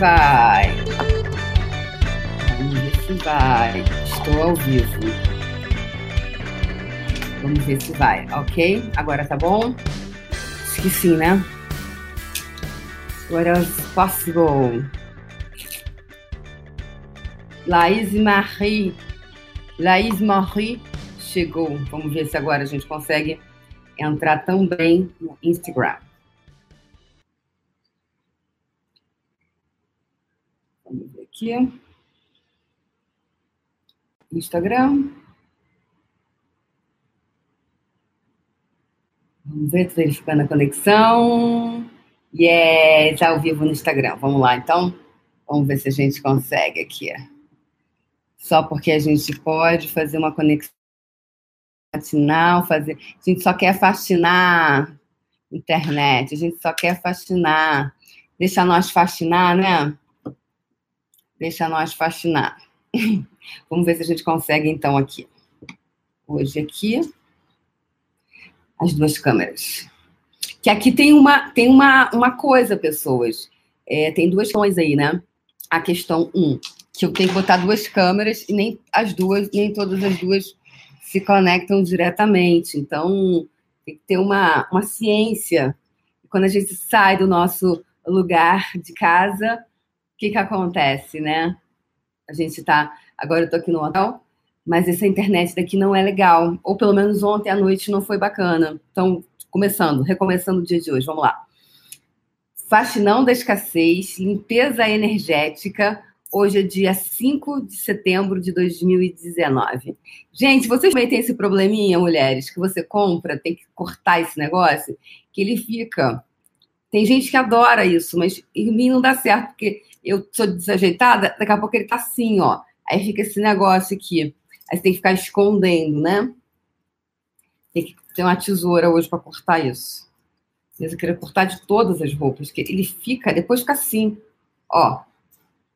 vai. Vamos ver se vai. Estou ao vivo. Vamos ver se vai, ok? Agora tá bom? Acho que sim, né? What else possible? Laís Marie. Laís Marie chegou. Vamos ver se agora a gente consegue entrar também no Instagram. Vamos ver aqui. Instagram. Vamos ver, verificando a conexão. Yes, ao vivo no Instagram. Vamos lá, então. Vamos ver se a gente consegue aqui. Só porque a gente pode fazer uma conexão matinal, fazer. A gente só quer fascinar internet, a gente só quer fascinar. Deixa nós fascinar, né? Deixa nós fascinar. Vamos ver se a gente consegue, então, aqui. Hoje aqui. As duas câmeras. Que aqui tem uma, tem uma, uma coisa, pessoas. É, tem duas questões aí, né? A questão um, que eu tenho que botar duas câmeras e nem as duas, nem todas as duas se conectam diretamente. Então, tem que ter uma, uma ciência. Quando a gente sai do nosso lugar de casa, que, que acontece, né? A gente está. Agora eu estou aqui no hotel, mas essa internet daqui não é legal. Ou pelo menos ontem à noite não foi bacana. Então, começando, recomeçando o dia de hoje, vamos lá. Faxinão da escassez, limpeza energética, Hoje é dia 5 de setembro de 2019. Gente, vocês também têm esse probleminha, mulheres, que você compra, tem que cortar esse negócio, que ele fica. Tem gente que adora isso, mas em mim não dá certo, porque eu sou desajeitada, daqui a pouco ele tá assim, ó. Aí fica esse negócio aqui. Aí você tem que ficar escondendo, né? Tem que ter uma tesoura hoje para cortar isso. Eu queria cortar de todas as roupas, que ele fica, depois fica assim, ó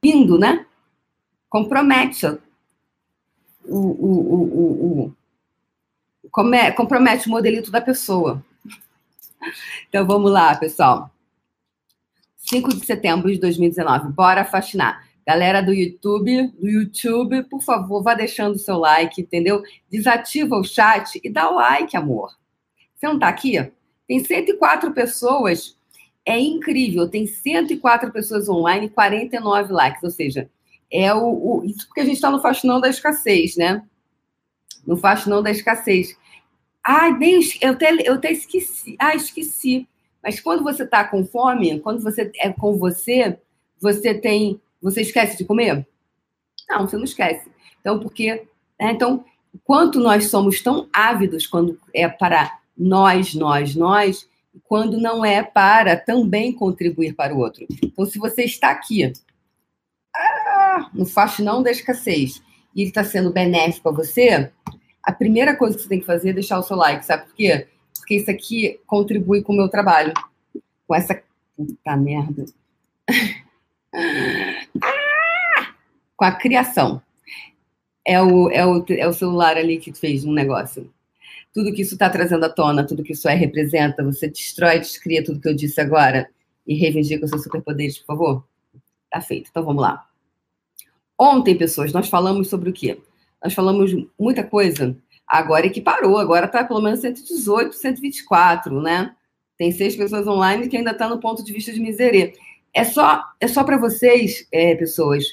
lindo, né? Compromete o, o, o, o, compromete o modelito da pessoa. Então vamos lá, pessoal. 5 de setembro de 2019, bora fascinar. Galera do YouTube, do YouTube, por favor, vá deixando o seu like, entendeu? Desativa o chat e dá o like, amor. Você não tá aqui? Tem 104 pessoas é incrível. Tem 104 pessoas online, 49 likes. Ou seja, é o, o isso porque a gente está no faxinão da escassez, né? No faxinão da escassez. Ah, nem, eu, até, eu até esqueci. Ah, esqueci. Mas quando você está com fome, quando você é com você, você tem. Você esquece de comer? Não, você não esquece. Então, porque. Né, então, quanto nós somos tão ávidos quando é para nós, nós, nós, quando não é para também contribuir para o outro. Então, se você está aqui ah, no faxinão da escassez e ele está sendo benéfico a você, a primeira coisa que você tem que fazer é deixar o seu like, sabe por quê? Porque isso aqui contribui com o meu trabalho. Com essa. Puta merda. ah, com a criação. É o, é, o, é o celular ali que fez um negócio tudo que isso está trazendo à tona, tudo que isso é representa, você destrói, descria tudo que eu disse agora e reivindica os seus superpoderes, por favor? Tá feito. Então vamos lá. Ontem, pessoas, nós falamos sobre o quê? Nós falamos muita coisa. Agora é que parou, agora está pelo menos 118, 124, né? Tem seis pessoas online que ainda está no ponto de vista de miserê. É só, é só para vocês, é, pessoas.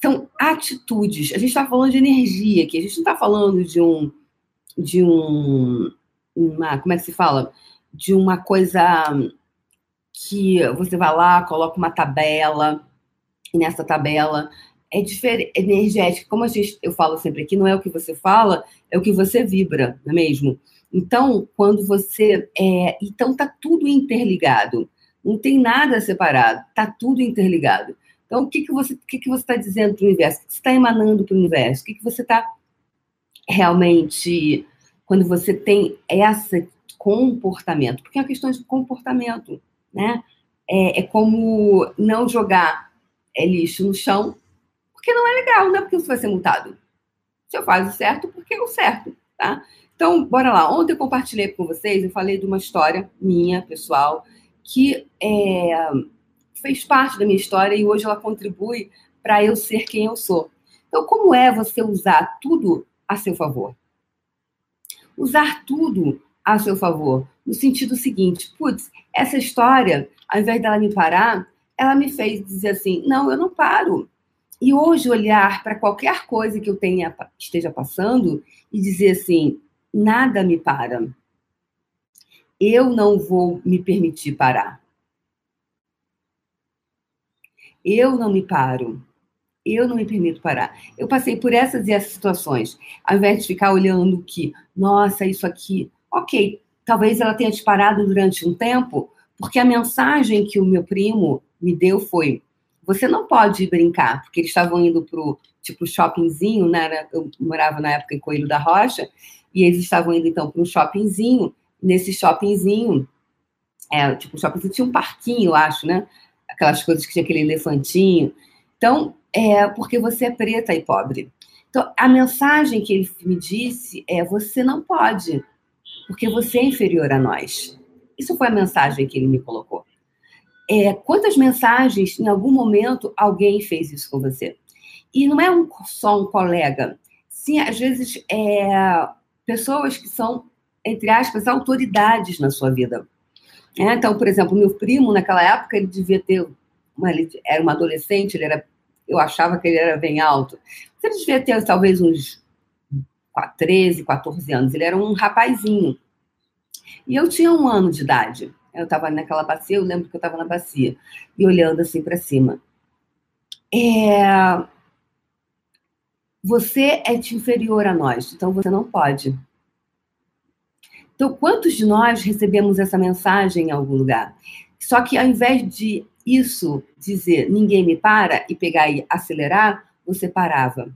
São atitudes. A gente está falando de energia aqui. A gente não está falando de um de um uma, como é que se fala? De uma coisa que você vai lá, coloca uma tabela, e nessa tabela é diferente, energética. Como gente, eu falo sempre aqui, não é o que você fala, é o que você vibra, não é mesmo? Então, quando você. É, então, tá tudo interligado. Não tem nada separado, tá tudo interligado. Então, o que, que você que que você está dizendo para o universo? O que você está emanando para o universo? O que, que você está realmente quando você tem esse comportamento, porque é uma questão de comportamento, né? É, é como não jogar é, lixo no chão, porque não é legal, não é porque você vai ser multado. Se eu faço certo, porque o certo, tá? Então, bora lá. Ontem eu compartilhei com vocês, eu falei de uma história minha, pessoal, que é, fez parte da minha história e hoje ela contribui para eu ser quem eu sou. Então, como é você usar tudo a seu favor? Usar tudo a seu favor, no sentido seguinte: putz, essa história, ao invés dela me parar, ela me fez dizer assim: não, eu não paro. E hoje olhar para qualquer coisa que eu tenha esteja passando e dizer assim: nada me para. Eu não vou me permitir parar. Eu não me paro. Eu não me permito parar. Eu passei por essas e essas situações. Ao invés de ficar olhando que, nossa, isso aqui, ok, talvez ela tenha te parado durante um tempo, porque a mensagem que o meu primo me deu foi: você não pode brincar, porque eles estavam indo pro tipo shoppingzinho, né? Eu morava na época em Coelho da Rocha, e eles estavam indo então para um shoppingzinho. Nesse shoppingzinho, é, tipo, shoppingzinho tinha um parquinho, eu acho, né? Aquelas coisas que tinha aquele elefantinho. Então, é porque você é preta e pobre. Então, a mensagem que ele me disse é: você não pode, porque você é inferior a nós. Isso foi a mensagem que ele me colocou. É, quantas mensagens, em algum momento, alguém fez isso com você? E não é um, só um colega. Sim, às vezes, é, pessoas que são, entre aspas, autoridades na sua vida. É, então, por exemplo, meu primo, naquela época, ele devia ter. Uma, ele era uma adolescente, ele era, eu achava que ele era bem alto. Ele devia ter talvez uns 13, 14 anos. Ele era um rapazinho. E eu tinha um ano de idade. Eu estava naquela bacia, eu lembro que eu estava na bacia, e olhando assim para cima. É... Você é inferior a nós, então você não pode. Então, quantos de nós recebemos essa mensagem em algum lugar? Só que ao invés de isso dizer ninguém me para e pegar e acelerar, você parava.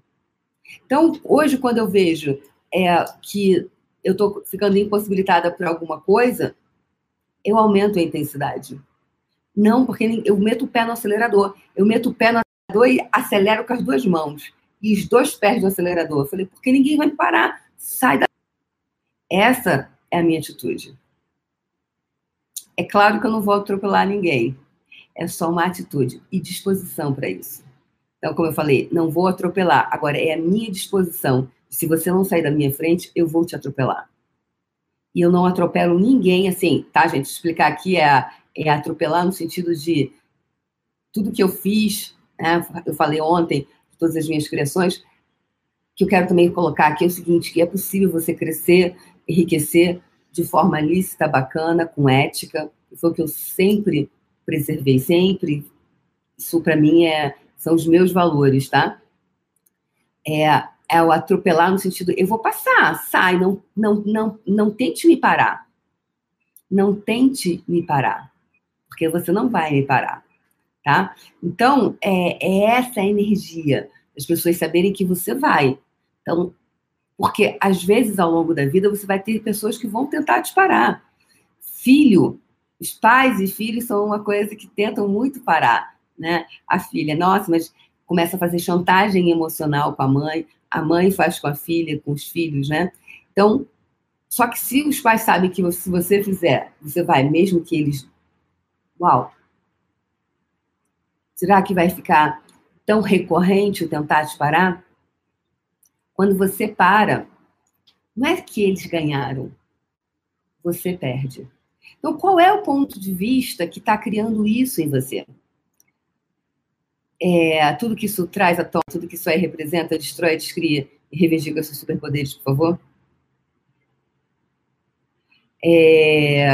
Então, hoje, quando eu vejo é, que eu estou ficando impossibilitada por alguma coisa, eu aumento a intensidade. Não, porque eu meto o pé no acelerador. Eu meto o pé no acelerador e acelero com as duas mãos. E os dois pés do acelerador. Eu falei, porque ninguém vai me parar. Sai da. Essa é a minha atitude. É claro que eu não vou atropelar ninguém. É só uma atitude e disposição para isso. Então, como eu falei, não vou atropelar. Agora, é a minha disposição. Se você não sair da minha frente, eu vou te atropelar e eu não atropelo ninguém, assim, tá, gente? Explicar aqui é, é atropelar no sentido de tudo que eu fiz, né? Eu falei ontem, todas as minhas criações, que eu quero também colocar aqui é o seguinte, que é possível você crescer, enriquecer de forma lícita, bacana, com ética, foi o que eu sempre preservei, sempre, isso para mim é, são os meus valores, tá? É, é o atropelar no sentido, eu vou passar, sai, não, não, não, não tente me parar. Não tente me parar, porque você não vai me parar, tá? Então, é, é essa a energia, as pessoas saberem que você vai. Então, porque às vezes ao longo da vida você vai ter pessoas que vão tentar te parar. Filho, os pais e filhos são uma coisa que tentam muito parar, né? A filha, nossa, mas começa a fazer chantagem emocional com a mãe a mãe faz com a filha, com os filhos, né? Então, só que se os pais sabem que se você fizer, você vai, mesmo que eles. Uau! Será que vai ficar tão recorrente o tentar te parar? Quando você para, não é que eles ganharam, você perde. Então, qual é o ponto de vista que está criando isso em você? É, tudo que isso traz à tona, tudo que isso aí representa, destrói, descria e reivindica seus superpoderes, por favor? É,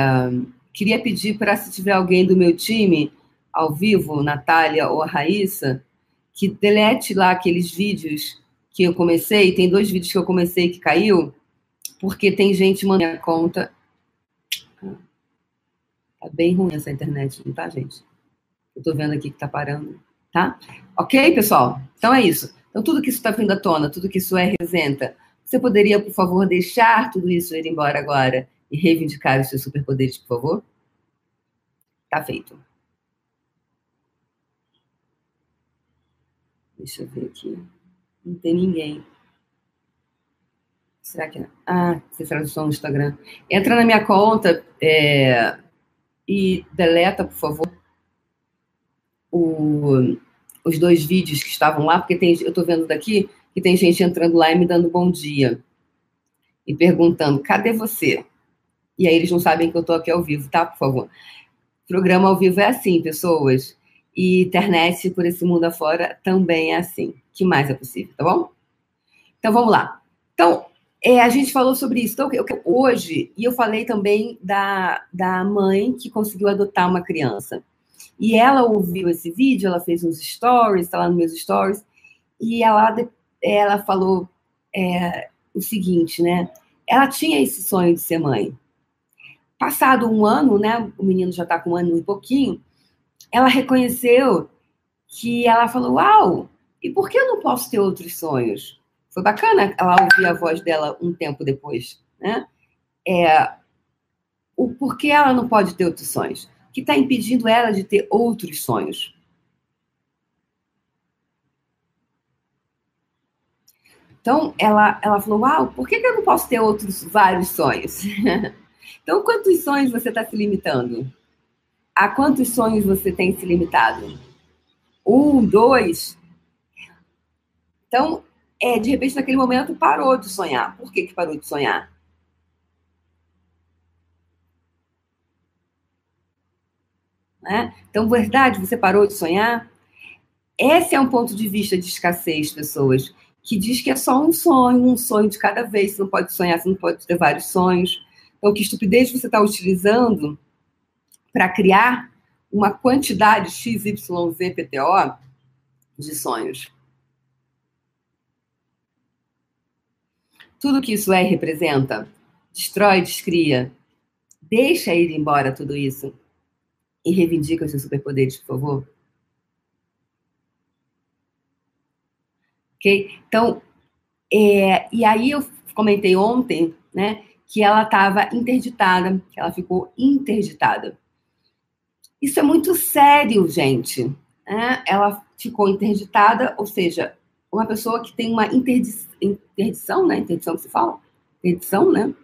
queria pedir para, se tiver alguém do meu time ao vivo, Natália ou a Raíssa, que delete lá aqueles vídeos que eu comecei. Tem dois vídeos que eu comecei que caiu, porque tem gente mandando a conta. Tá bem ruim essa internet, não tá, gente? Eu tô vendo aqui que tá parando tá? Ok, pessoal? Então é isso. Então, tudo que isso está vindo à tona, tudo que isso é, representa, você poderia, por favor, deixar tudo isso ir embora agora e reivindicar os seus superpoderes, por favor? Tá feito. Deixa eu ver aqui. Não tem ninguém. Será que. É? Ah, você tradução no Instagram. Entra na minha conta é... e deleta, por favor o, os dois vídeos que estavam lá, porque tem, eu estou vendo daqui que tem gente entrando lá e me dando bom dia. E perguntando, cadê você? E aí eles não sabem que eu estou aqui ao vivo, tá? Por favor. Programa ao vivo é assim, pessoas. E internet por esse mundo afora também é assim. que mais é possível, tá bom? Então vamos lá. Então, é, a gente falou sobre isso. Então, eu, hoje, e eu falei também da, da mãe que conseguiu adotar uma criança. E ela ouviu esse vídeo, ela fez uns stories, está lá nos meus stories, e ela, ela falou é, o seguinte, né? Ela tinha esse sonho de ser mãe. Passado um ano, né? O menino já está com um ano e pouquinho, ela reconheceu que ela falou: Uau, e por que eu não posso ter outros sonhos? Foi bacana ela ouvir a voz dela um tempo depois, né? É, o porquê ela não pode ter outros sonhos? Que está impedindo ela de ter outros sonhos? Então, ela, ela falou: Uau, por que, que eu não posso ter outros vários sonhos? então, quantos sonhos você está se limitando? A quantos sonhos você tem se limitado? Um, dois? Então, é, de repente, naquele momento, parou de sonhar. Por que, que parou de sonhar? Né? Então, verdade, você parou de sonhar? Esse é um ponto de vista de escassez, pessoas, que diz que é só um sonho, um sonho de cada vez. Você não pode sonhar, você não pode ter vários sonhos. Então, que estupidez você está utilizando para criar uma quantidade XYZPTO de sonhos? Tudo que isso é representa, destrói, descria. Deixa ir embora tudo isso e reivindica os seus superpoderes, por favor. Ok? Então, é, e aí eu comentei ontem, né, que ela estava interditada, que ela ficou interditada. Isso é muito sério, gente. Né? Ela ficou interditada, ou seja, uma pessoa que tem uma interdição, interdição né? Interdição que se fala? Interdição, né?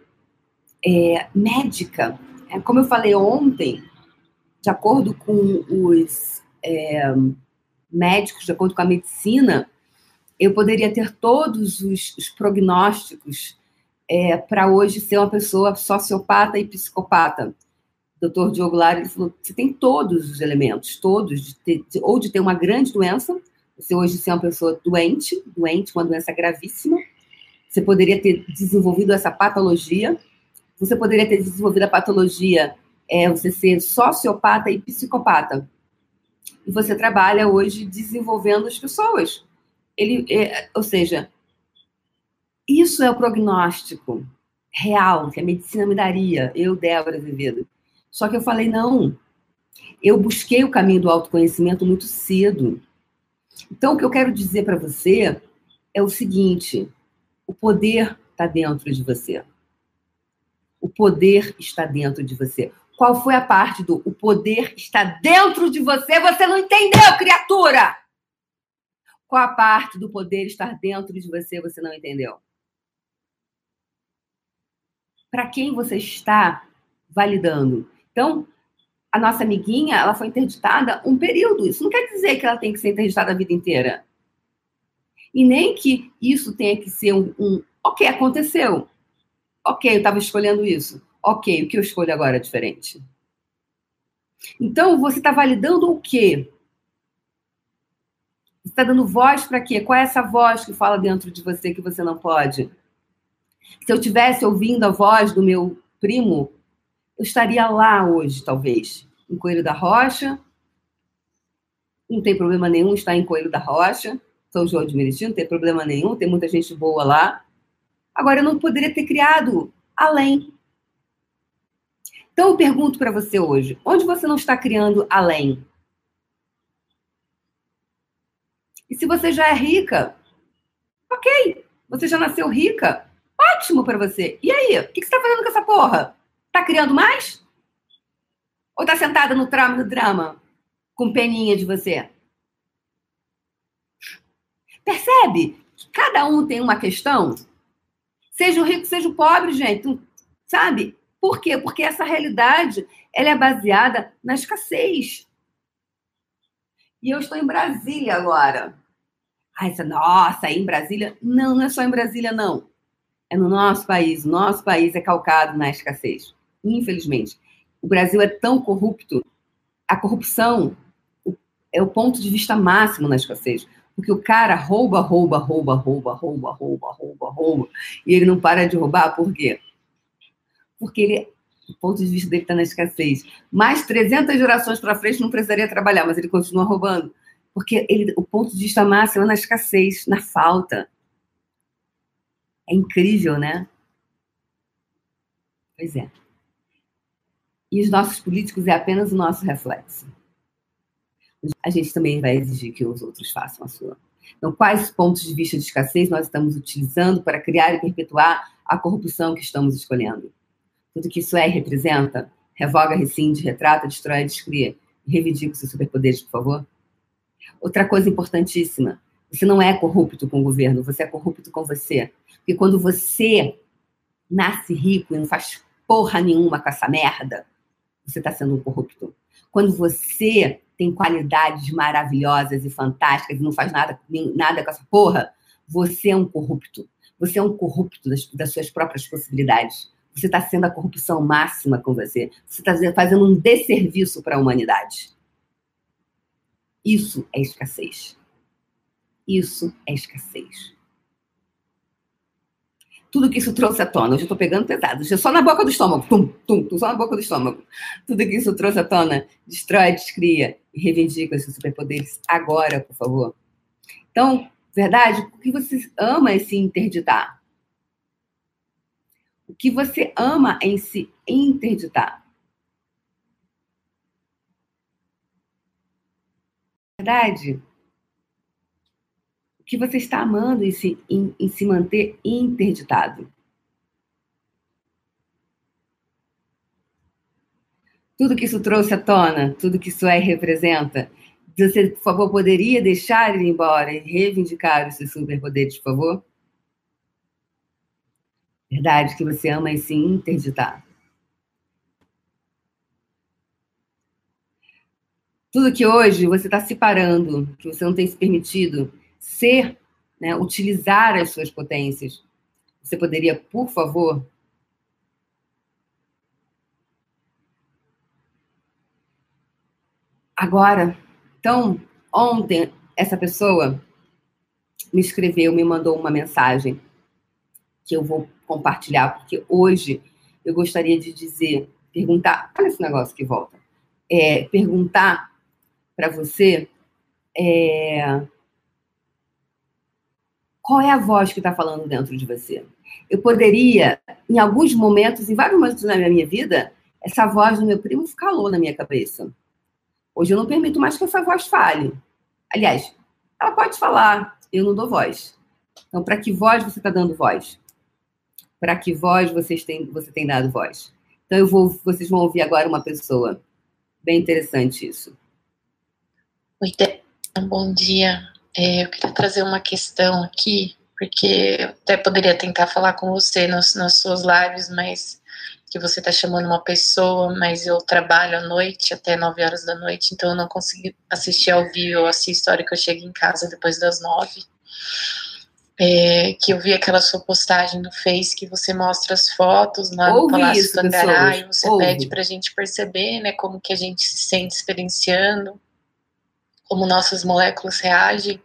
É, médica. É, como eu falei ontem, de acordo com os é, médicos, de acordo com a medicina, eu poderia ter todos os, os prognósticos é, para hoje ser uma pessoa sociopata e psicopata. Doutor Diogo Lara, ele falou você tem todos os elementos, todos, de ter, de, ou de ter uma grande doença, você hoje ser uma pessoa doente, doente, uma doença gravíssima, você poderia ter desenvolvido essa patologia, você poderia ter desenvolvido a patologia, é, você ser sociopata e psicopata. E você trabalha hoje desenvolvendo as pessoas. Ele, é, ou seja, isso é o prognóstico real que a medicina me daria, eu, Débora Azevedo. Só que eu falei, não. Eu busquei o caminho do autoconhecimento muito cedo. Então, o que eu quero dizer para você é o seguinte: o poder está dentro de você. O poder está dentro de você. Qual foi a parte do o poder está dentro de você? Você não entendeu, criatura! Qual a parte do poder estar dentro de você você não entendeu? Para quem você está validando? Então, a nossa amiguinha, ela foi interditada um período. Isso não quer dizer que ela tem que ser interditada a vida inteira. E nem que isso tenha que ser um, um ok, aconteceu. Ok, eu estava escolhendo isso. Ok, o que eu escolho agora é diferente. Então, você está validando o quê? Você está dando voz para quê? Qual é essa voz que fala dentro de você que você não pode? Se eu tivesse ouvindo a voz do meu primo, eu estaria lá hoje, talvez, em Coelho da Rocha. Não tem problema nenhum estar em Coelho da Rocha, São João de Meriti, não tem problema nenhum, tem muita gente boa lá. Agora, eu não poderia ter criado além. Então, eu pergunto para você hoje: onde você não está criando além? E se você já é rica, ok, você já nasceu rica, ótimo para você. E aí, o que você está fazendo com essa porra? Tá criando mais? Ou tá sentada no trauma do drama? Com peninha de você? Percebe que cada um tem uma questão? Seja o rico, seja o pobre, gente. Sabe? Por quê? Porque essa realidade ela é baseada na escassez. E eu estou em Brasília agora. Ai, você, nossa, aí em Brasília? Não, não é só em Brasília, não. É no nosso país. O nosso país é calcado na escassez. Infelizmente. O Brasil é tão corrupto. A corrupção é o ponto de vista máximo na escassez. Porque o cara rouba, rouba, rouba, rouba, rouba, rouba, rouba, rouba. E ele não para de roubar, por quê? Porque ele, o ponto de vista dele está na escassez. Mais 300 gerações para frente não precisaria trabalhar, mas ele continua roubando. Porque ele, o ponto de vista máximo é na escassez, na falta. É incrível, né? Pois é. E os nossos políticos é apenas o nosso reflexo a gente também vai exigir que os outros façam a sua. Então, quais pontos de vista de escassez nós estamos utilizando para criar e perpetuar a corrupção que estamos escolhendo? Tudo que isso é e representa, revoga, rescinde, retrata, destrói, descria. Reivindica seus superpoderes, por favor. Outra coisa importantíssima, você não é corrupto com o governo, você é corrupto com você. Porque quando você nasce rico e não faz porra nenhuma com essa merda, você está sendo um corrupto. Quando você tem qualidades maravilhosas e fantásticas e não faz nada, nada com essa porra, você é um corrupto. Você é um corrupto das, das suas próprias possibilidades. Você está sendo a corrupção máxima com você. Você está fazendo um desserviço para a humanidade. Isso é escassez. Isso é escassez tudo que isso trouxe à tona. Hoje eu estou pegando pesado. Hoje só na boca do estômago. Tum, tum, tum, só na boca do estômago. Tudo que isso trouxe à tona destrói, descria e reivindica esses superpoderes agora, por favor. Então, verdade, o que você ama é se interditar. O que você ama em se interditar. Verdade? que você está amando em se, em, em se manter interditado. Tudo que isso trouxe à tona, tudo que isso é e representa, você, por favor, poderia deixar ele embora e reivindicar os seus superpoderes, por favor? Verdade que você ama e se interditar. Tudo que hoje você está se parando, que você não tem se permitido, ser, né, utilizar as suas potências. Você poderia, por favor, agora, então, ontem essa pessoa me escreveu, me mandou uma mensagem que eu vou compartilhar, porque hoje eu gostaria de dizer, perguntar, olha esse negócio que volta, é, perguntar para você é, qual é a voz que está falando dentro de você? Eu poderia, em alguns momentos, em vários momentos na minha vida, essa voz do meu primo calou na minha cabeça. Hoje eu não permito mais que essa voz fale. Aliás, ela pode falar, eu não dou voz. Então, para que voz você está dando voz? Para que voz vocês têm, você tem dado voz? Então, eu vou, vocês vão ouvir agora uma pessoa. Bem interessante isso. Oi, bom dia. É, eu queria trazer uma questão aqui, porque eu até poderia tentar falar com você nos, nas suas lives, mas que você está chamando uma pessoa, mas eu trabalho à noite, até 9 horas da noite, então eu não consegui assistir ao vivo, eu assisto a hora que eu chego em casa depois das 9. É, que eu vi aquela sua postagem no Face que você mostra as fotos lá no Palácio isso, Tangará e você Ouve. pede para a gente perceber né, como que a gente se sente experienciando, como nossas moléculas reagem.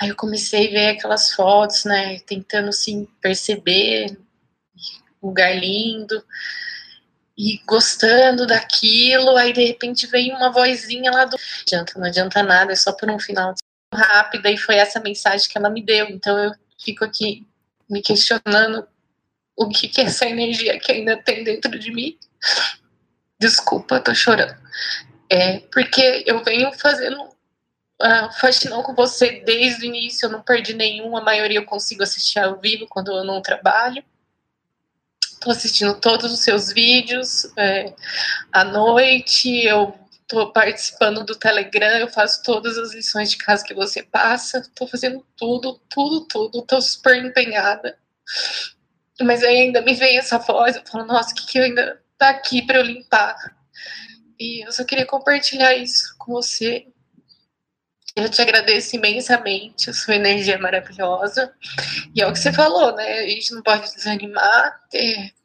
Aí eu comecei a ver aquelas fotos, né, tentando assim perceber lugar lindo e gostando daquilo, aí de repente veio uma vozinha lá do não adianta, não adianta nada, é só por um final rápido e foi essa mensagem que ela me deu. Então eu fico aqui me questionando o que, que é essa energia que ainda tem dentro de mim. Desculpa, tô chorando. É porque eu venho fazendo uh, faxinão com você desde o início, eu não perdi nenhum, a maioria eu consigo assistir ao vivo quando eu não trabalho. Estou assistindo todos os seus vídeos é, à noite, eu estou participando do Telegram, eu faço todas as lições de casa que você passa, estou fazendo tudo, tudo, tudo, estou super empenhada. Mas ainda me vem essa voz, eu falo, nossa, o que, que ainda tá aqui para eu limpar? E eu só queria compartilhar isso com você, Eu te agradeço imensamente, a sua energia é maravilhosa. E é o que você falou, né? A gente não pode desanimar.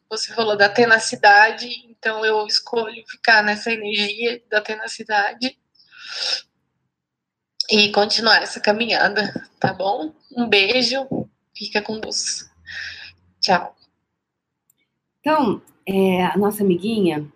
Você falou da tenacidade, então eu escolho ficar nessa energia da tenacidade e continuar essa caminhada, tá bom? Um beijo, fica com Deus. Tchau. Então, é, a nossa amiguinha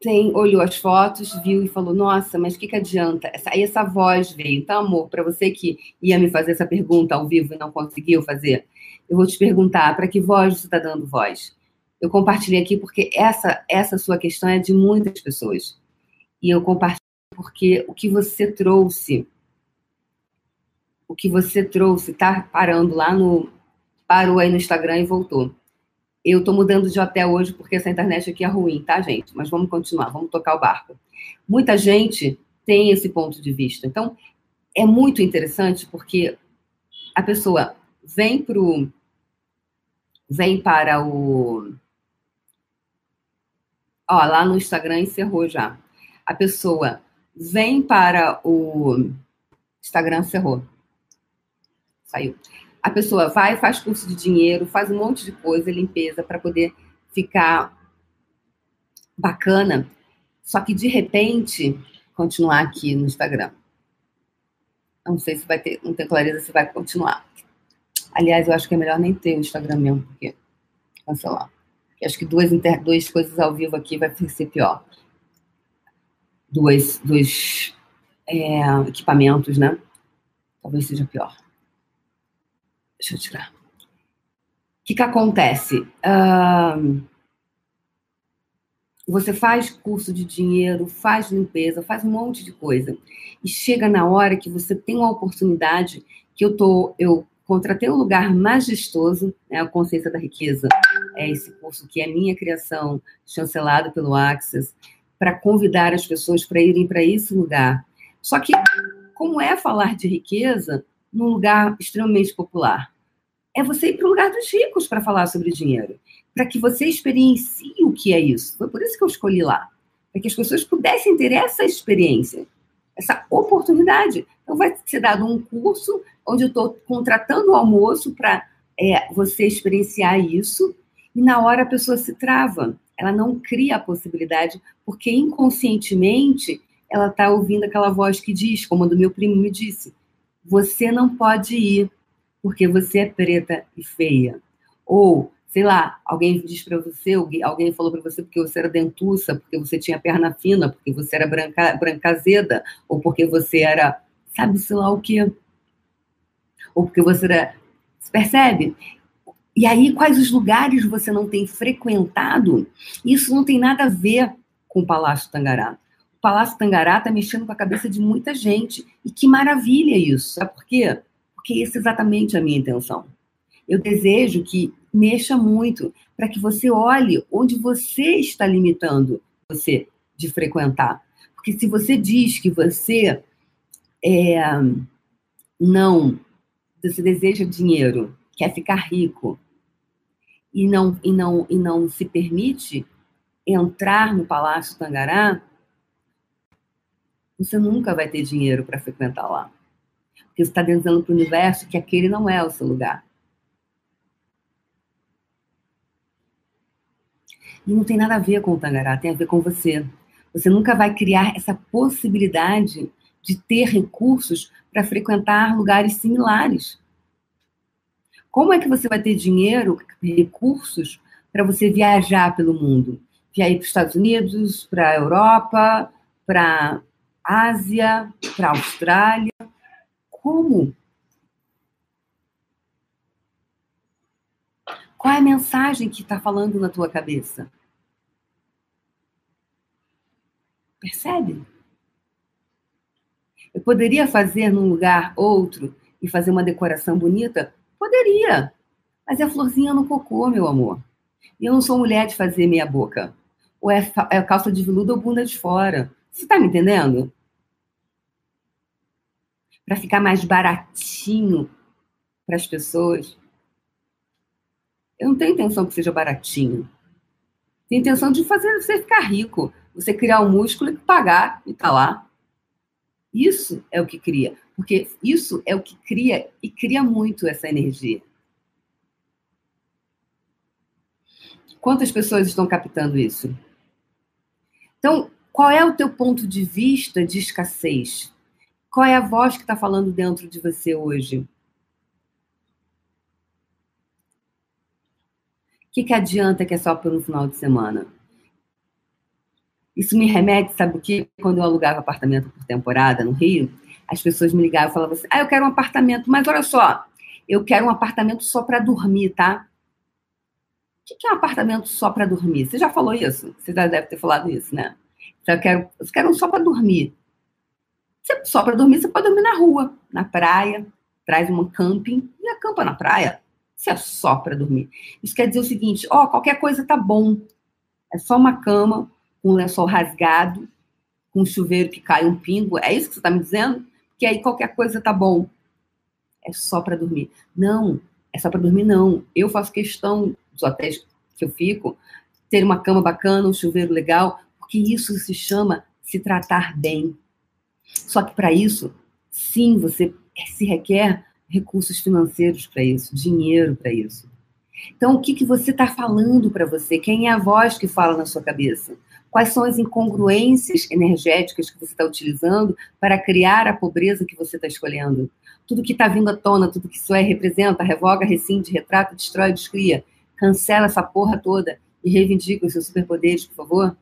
tem, olhou as fotos, viu e falou: Nossa, mas o que, que adianta? Essa, aí essa voz veio. Então, amor, para você que ia me fazer essa pergunta ao vivo e não conseguiu fazer, eu vou te perguntar: para que voz você está dando voz? Eu compartilhei aqui porque essa, essa sua questão é de muitas pessoas. E eu compartilho porque o que você trouxe, o que você trouxe, tá parando lá no. Parou aí no Instagram e voltou. Eu tô mudando de hotel hoje porque essa internet aqui é ruim, tá, gente? Mas vamos continuar, vamos tocar o barco. Muita gente tem esse ponto de vista. Então, é muito interessante porque a pessoa vem pro vem para o ó, lá no Instagram encerrou já. A pessoa vem para o Instagram encerrou. Saiu a pessoa vai, faz curso de dinheiro, faz um monte de coisa, limpeza, para poder ficar bacana, só que de repente continuar aqui no Instagram. Não sei se vai ter, não tem clareza se vai continuar. Aliás, eu acho que é melhor nem ter o Instagram mesmo, porque cancelar. Acho que duas, inter, duas coisas ao vivo aqui vai ser pior. Duas, dois é, equipamentos, né? Talvez seja pior. Deixa eu tirar. O que, que acontece? Você faz curso de dinheiro, faz limpeza, faz um monte de coisa. E chega na hora que você tem uma oportunidade que eu tô, eu contratei um lugar majestoso, né, a Consciência da Riqueza, é esse curso que é minha criação, chancelado pelo Access, para convidar as pessoas para irem para esse lugar. Só que, como é falar de riqueza, num lugar extremamente popular. É você ir para o lugar dos ricos para falar sobre dinheiro, para que você experiencie o que é isso. Foi por isso que eu escolhi lá, para que as pessoas pudessem ter essa experiência, essa oportunidade. Então, vai ser dado um curso onde eu estou contratando o almoço para é, você experienciar isso, e na hora a pessoa se trava, ela não cria a possibilidade, porque inconscientemente ela está ouvindo aquela voz que diz, como a do meu primo me disse, você não pode ir porque você é preta e feia. Ou, sei lá, alguém diz para você, alguém falou para você porque você era dentuça, porque você tinha perna fina, porque você era branca, brancazeda, ou porque você era, sabe, sei lá o quê. Ou porque você era. Você percebe? E aí, quais os lugares você não tem frequentado? Isso não tem nada a ver com o Palácio Tangará. O Palácio Tangará está mexendo com a cabeça de muita gente. E que maravilha isso. Sabe por quê? Porque essa é exatamente a minha intenção. Eu desejo que mexa muito para que você olhe onde você está limitando você de frequentar. Porque se você diz que você é, não, você deseja dinheiro, quer ficar rico e não e não e não se permite entrar no Palácio Tangará, você nunca vai ter dinheiro para frequentar lá. Porque você está dizendo para o universo que aquele não é o seu lugar. E não tem nada a ver com o Tangará, tem a ver com você. Você nunca vai criar essa possibilidade de ter recursos para frequentar lugares similares. Como é que você vai ter dinheiro, recursos, para você viajar pelo mundo? Viajar para os Estados Unidos, para a Europa, para Ásia, para a Austrália. Como? Qual é a mensagem que está falando na tua cabeça? Percebe? Eu poderia fazer num lugar outro e fazer uma decoração bonita? Poderia. Mas é florzinha no cocô, meu amor. E eu não sou mulher de fazer meia boca. Ou é, é calça de veludo ou bunda de fora. Você está me entendendo? para ficar mais baratinho para as pessoas. Eu não tenho intenção que seja baratinho. Tenho intenção de fazer você ficar rico, você criar um músculo e pagar e tá lá. Isso é o que cria, porque isso é o que cria e cria muito essa energia. Quantas pessoas estão captando isso? Então, qual é o teu ponto de vista de escassez? Qual é a voz que está falando dentro de você hoje? O que, que adianta que é só pelo final de semana? Isso me remete, sabe o que? Quando eu alugava apartamento por temporada no Rio, as pessoas me ligavam e falavam assim: ah, eu quero um apartamento, mas olha só, eu quero um apartamento só para dormir, tá? O que é um apartamento só para dormir? Você já falou isso? Você já deve ter falado isso, né? Então, eu quero, eu quero um só para dormir. Você, só para dormir, você pode dormir na rua, na praia, traz um camping e acampa na praia. Isso é só para dormir. Isso quer dizer o seguinte: ó, oh, qualquer coisa tá bom. É só uma cama com um lençol rasgado, com um chuveiro que cai um pingo. É isso que você está me dizendo? Que aí qualquer coisa tá bom. É só para dormir. Não, é só para dormir, não. Eu faço questão dos hotéis que eu fico ter uma cama bacana, um chuveiro legal, porque isso se chama se tratar bem. Só que para isso, sim, você se requer recursos financeiros para isso, dinheiro para isso. Então, o que, que você está falando para você? Quem é a voz que fala na sua cabeça? Quais são as incongruências energéticas que você está utilizando para criar a pobreza que você está escolhendo? Tudo que está vindo à tona, tudo que isso é, representa, revoga, rescinde, retrata, destrói, descria. Cancela essa porra toda e reivindica os seus superpoderes, por favor.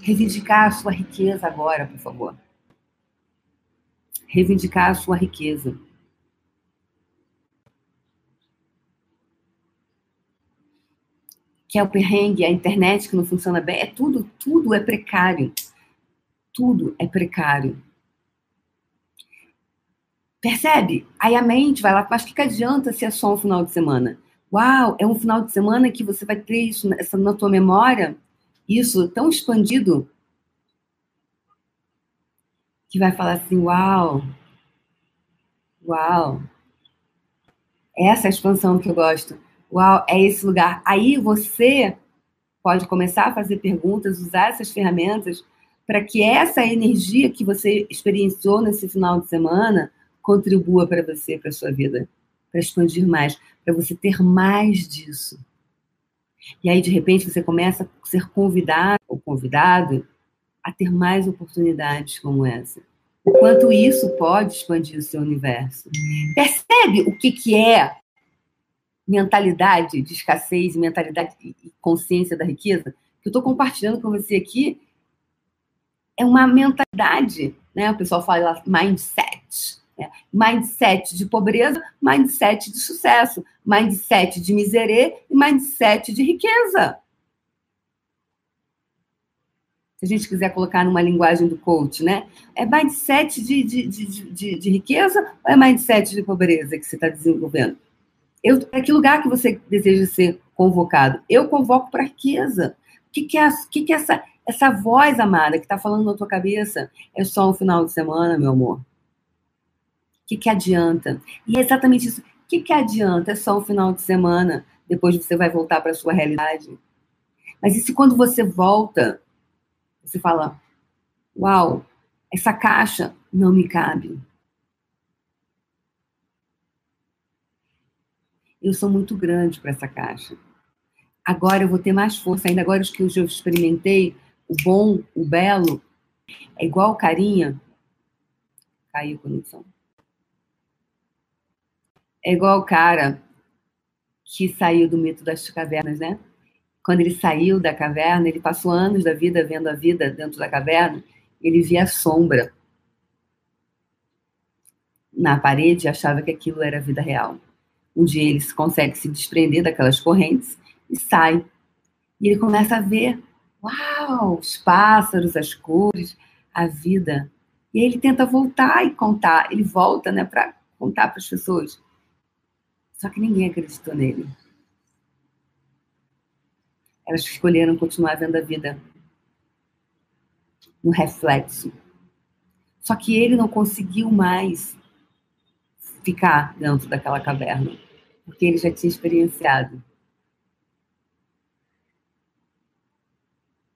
Reivindicar a sua riqueza agora, por favor. Reivindicar a sua riqueza. Que é o perrengue, a internet que não funciona bem, é tudo, tudo é precário. Tudo é precário. Percebe? Aí a mente vai lá, mas o que, adianta se é só um final de semana? Uau, é um final de semana que você vai ter isso essa, na tua memória, isso tão expandido, que vai falar assim, uau, uau, essa é a expansão que eu gosto. Uau, é esse lugar. Aí você pode começar a fazer perguntas, usar essas ferramentas para que essa energia que você experienciou nesse final de semana contribua para você, para sua vida, para expandir mais, para você ter mais disso. E aí, de repente, você começa a ser convidado ou convidado a ter mais oportunidades como essa. O quanto isso pode expandir o seu universo. Percebe o que, que é mentalidade de escassez, mentalidade e consciência da riqueza, que eu estou compartilhando com você aqui, é uma mentalidade, né? O pessoal fala mindset. Né? Mindset de pobreza, mindset de sucesso, mindset de miserê e mindset de riqueza. Se a gente quiser colocar numa linguagem do coach, né? É mindset de, de, de, de, de riqueza ou é mindset de pobreza que você está desenvolvendo? Eu, para que lugar que você deseja ser convocado? Eu convoco para riqueza. O que, que, é, que, que é essa, essa voz amada que está falando na tua cabeça? É só um final de semana, meu amor? O que, que adianta? E é exatamente isso. O que, que adianta? É só um final de semana. Depois você vai voltar para a sua realidade. Mas e se quando você volta, você fala: Uau, essa caixa não me cabe. Eu sou muito grande para essa caixa. Agora eu vou ter mais força, ainda agora os que eu experimentei, o bom, o belo, é igual carinha. Caiu a conexão. É igual o cara que saiu do mito das cavernas, né? Quando ele saiu da caverna, ele passou anos da vida vendo a vida dentro da caverna, ele via a sombra na parede e achava que aquilo era a vida real. Um dia ele consegue se desprender daquelas correntes e sai. E ele começa a ver, uau, os pássaros, as cores, a vida. E aí ele tenta voltar e contar. Ele volta, né, para contar para as pessoas. Só que ninguém acreditou nele. Elas escolheram continuar vendo a vida no reflexo. Só que ele não conseguiu mais ficar dentro daquela caverna, porque ele já tinha experienciado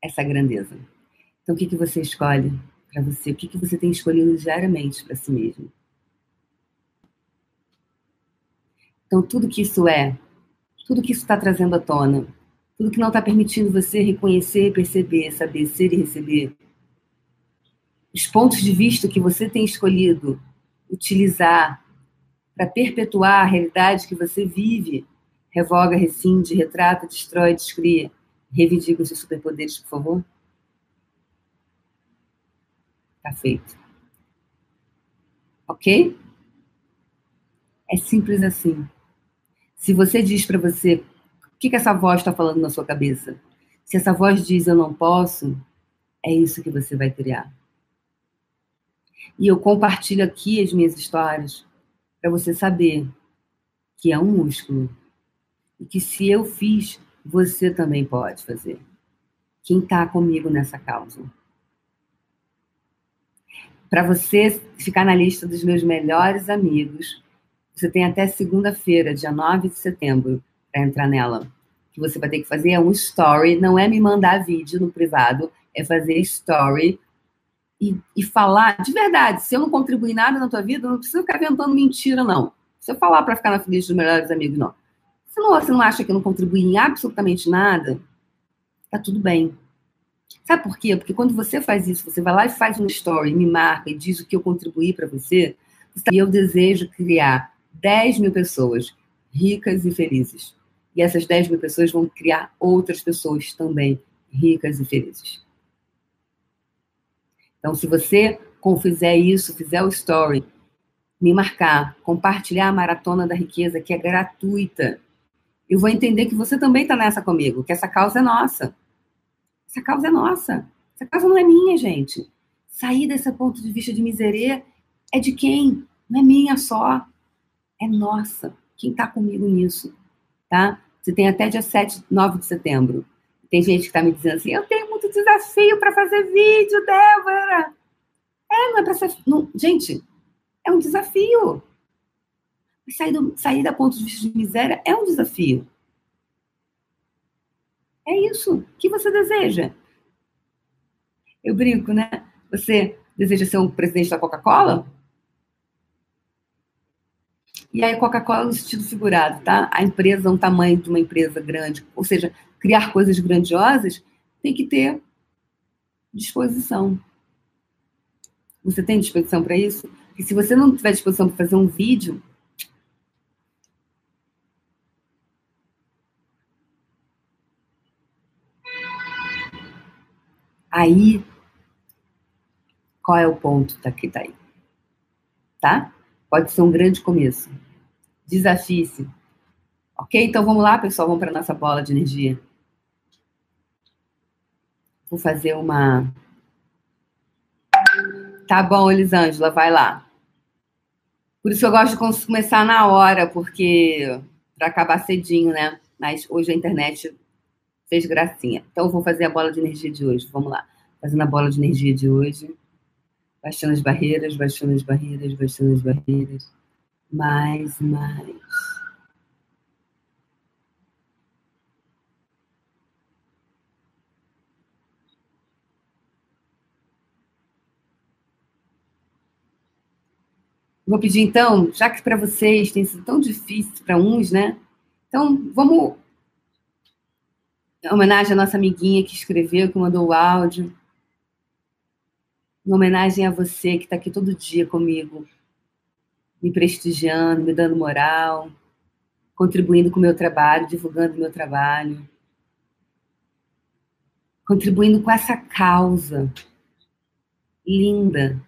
essa grandeza. Então, o que, que você escolhe? para você, o que, que você tem escolhido diariamente para si mesmo. Então, tudo que isso é, tudo que isso está trazendo à tona, tudo que não está permitindo você reconhecer, perceber, saber ser e receber, os pontos de vista que você tem escolhido utilizar para perpetuar a realidade que você vive, revoga, rescinde, retrata, destrói, descria, reivindica os seus superpoderes, por favor. Tá feito. Ok? É simples assim. Se você diz para você o que, que essa voz está falando na sua cabeça, se essa voz diz eu não posso, é isso que você vai criar. E eu compartilho aqui as minhas histórias para você saber que é um músculo e que se eu fiz, você também pode fazer. Quem está comigo nessa causa? Para você ficar na lista dos meus melhores amigos, você tem até segunda-feira, dia 9 de setembro, para entrar nela. O que você vai ter que fazer é um story, não é me mandar vídeo no privado, é fazer story e, e falar de verdade. Se eu não contribuir nada na tua vida, não precisa ficar inventando mentira, não. Se eu falar para ficar na lista dos melhores amigos, não. Se não, você não acha que eu não contribuí em absolutamente nada, tá tudo bem. Sabe por quê? Porque quando você faz isso, você vai lá e faz um story, me marca e diz o que eu contribuí para você, e eu desejo criar 10 mil pessoas ricas e felizes. E essas 10 mil pessoas vão criar outras pessoas também ricas e felizes. Então, se você fizer isso, fizer o story, me marcar, compartilhar a maratona da riqueza, que é gratuita, eu vou entender que você também está nessa comigo, que essa causa é nossa. Essa causa é nossa. Essa causa não é minha, gente. Sair desse ponto de vista de miserê é de quem? Não é minha só. É nossa. Quem está comigo nisso, tá? Você tem até dia 7, 9 de setembro. Tem gente que está me dizendo assim, eu tenho desafio para fazer vídeo, Débora. É, não é para ser... Não, gente, é um desafio. Sair, do, sair da ponto de vista de miséria é um desafio. É isso. O que você deseja? Eu brinco, né? Você deseja ser um presidente da Coca-Cola? E aí, Coca-Cola no sentido figurado, tá? A empresa, um tamanho de uma empresa grande, ou seja, criar coisas grandiosas, tem que ter disposição. Você tem disposição para isso? E se você não tiver disposição para fazer um vídeo, Aí, qual é o ponto daqui daí? Tá? Pode ser um grande começo. Desafie-se. Ok? Então vamos lá, pessoal, vamos para nossa bola de energia. Vou fazer uma. Tá bom, Elisângela, vai lá. Por isso eu gosto de começar na hora, porque para acabar cedinho, né? Mas hoje a internet fez gracinha. Então, vou fazer a bola de energia de hoje. Vamos lá. Fazendo a bola de energia de hoje. Baixando as barreiras, baixando as barreiras, baixando as barreiras. Mais, mais. Vou pedir então, já que para vocês tem sido tão difícil para uns, né? Então, vamos em homenagem à nossa amiguinha que escreveu, que mandou o áudio. Em homenagem a você que está aqui todo dia comigo, me prestigiando, me dando moral, contribuindo com o meu trabalho, divulgando o meu trabalho, contribuindo com essa causa linda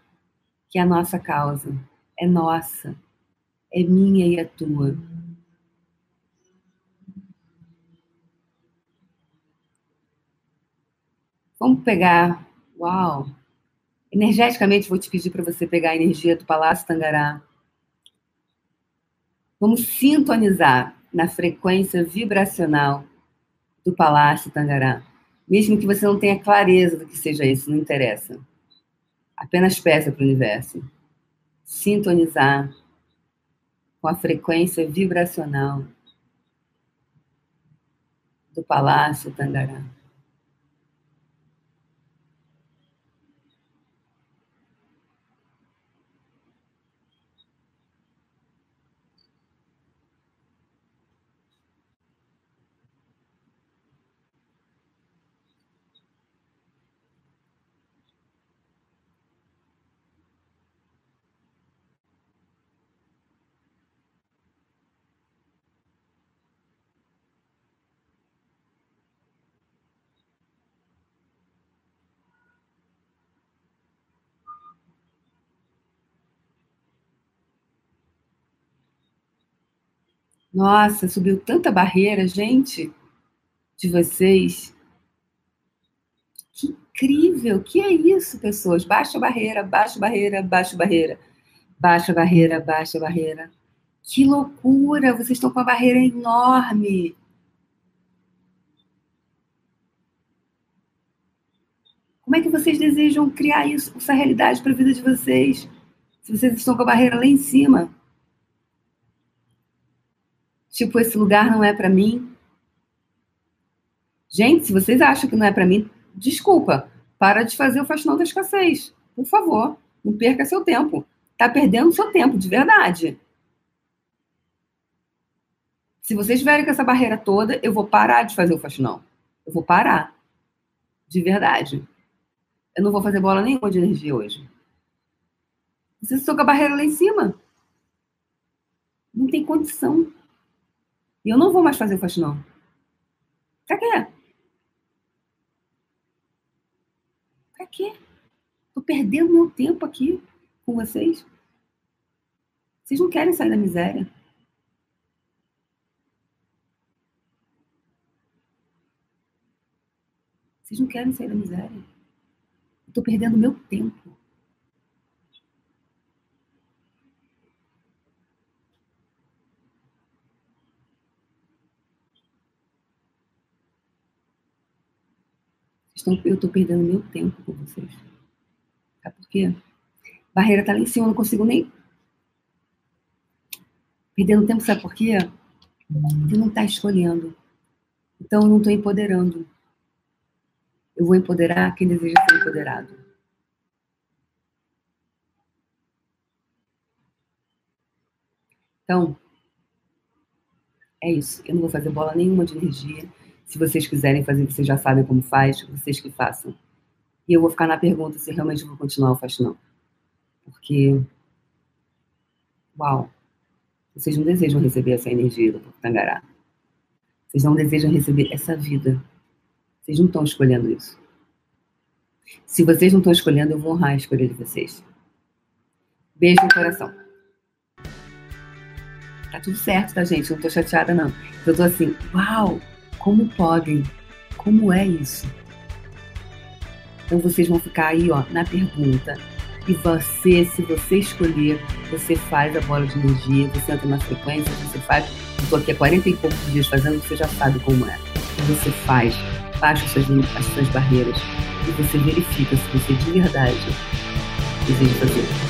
que é a nossa causa. É nossa, é minha e é tua. Vamos pegar. Uau! Energeticamente, vou te pedir para você pegar a energia do Palácio Tangará. Vamos sintonizar na frequência vibracional do Palácio Tangará. Mesmo que você não tenha clareza do que seja isso, não interessa. Apenas peça para o universo. Sintonizar com a frequência vibracional do Palácio Tangará. Nossa, subiu tanta barreira, gente, de vocês. Que incrível! Que é isso, pessoas? Baixa barreira, baixa barreira, baixa barreira. Baixa barreira, baixa barreira. Que loucura! Vocês estão com uma barreira enorme. Como é que vocês desejam criar isso, essa realidade para a vida de vocês? Se vocês estão com a barreira lá em cima. Tipo, esse lugar não é para mim. Gente, se vocês acham que não é para mim, desculpa. Para de fazer o faxinão da escassez. Por favor, não perca seu tempo. Tá perdendo seu tempo, de verdade. Se vocês estiverem com essa barreira toda, eu vou parar de fazer o faxinão. Eu vou parar. De verdade. Eu não vou fazer bola nenhuma de energia hoje. Vocês estão com a barreira lá em cima. Não tem condição. E eu não vou mais fazer o faxinão. Pra quê? Pra quê? Tô perdendo meu tempo aqui com vocês. Vocês não querem sair da miséria. Vocês não querem sair da miséria. Estou perdendo meu tempo. Eu estou perdendo meu tempo com vocês. Sabe por quê? Barreira está lá em cima, eu não consigo nem. Perdendo tempo, sabe por quê? Porque não está escolhendo. Então eu não estou empoderando. Eu vou empoderar quem deseja ser empoderado. Então, é isso. Eu não vou fazer bola nenhuma de energia. Se vocês quiserem fazer, vocês já sabem como faz, vocês que façam. E eu vou ficar na pergunta se realmente vou continuar o faxinão. Porque, uau, vocês não desejam receber essa energia do Tangará. Vocês não desejam receber essa vida vocês não estão escolhendo isso. Se vocês não estão escolhendo, eu vou honrar a escolha de vocês. Beijo no coração. Tá tudo certo, tá, gente? Não tô chateada, não. Eu tô assim, uau, como podem? Como é isso? Então vocês vão ficar aí, ó, na pergunta. E você, se você escolher, você faz a bola de energia, você entra na frequência, você faz. Tô aqui há 40 e poucos dias fazendo, você já sabe como é. Você faz baixa as suas, as suas barreiras e você verifica se você de verdade deseja fazer.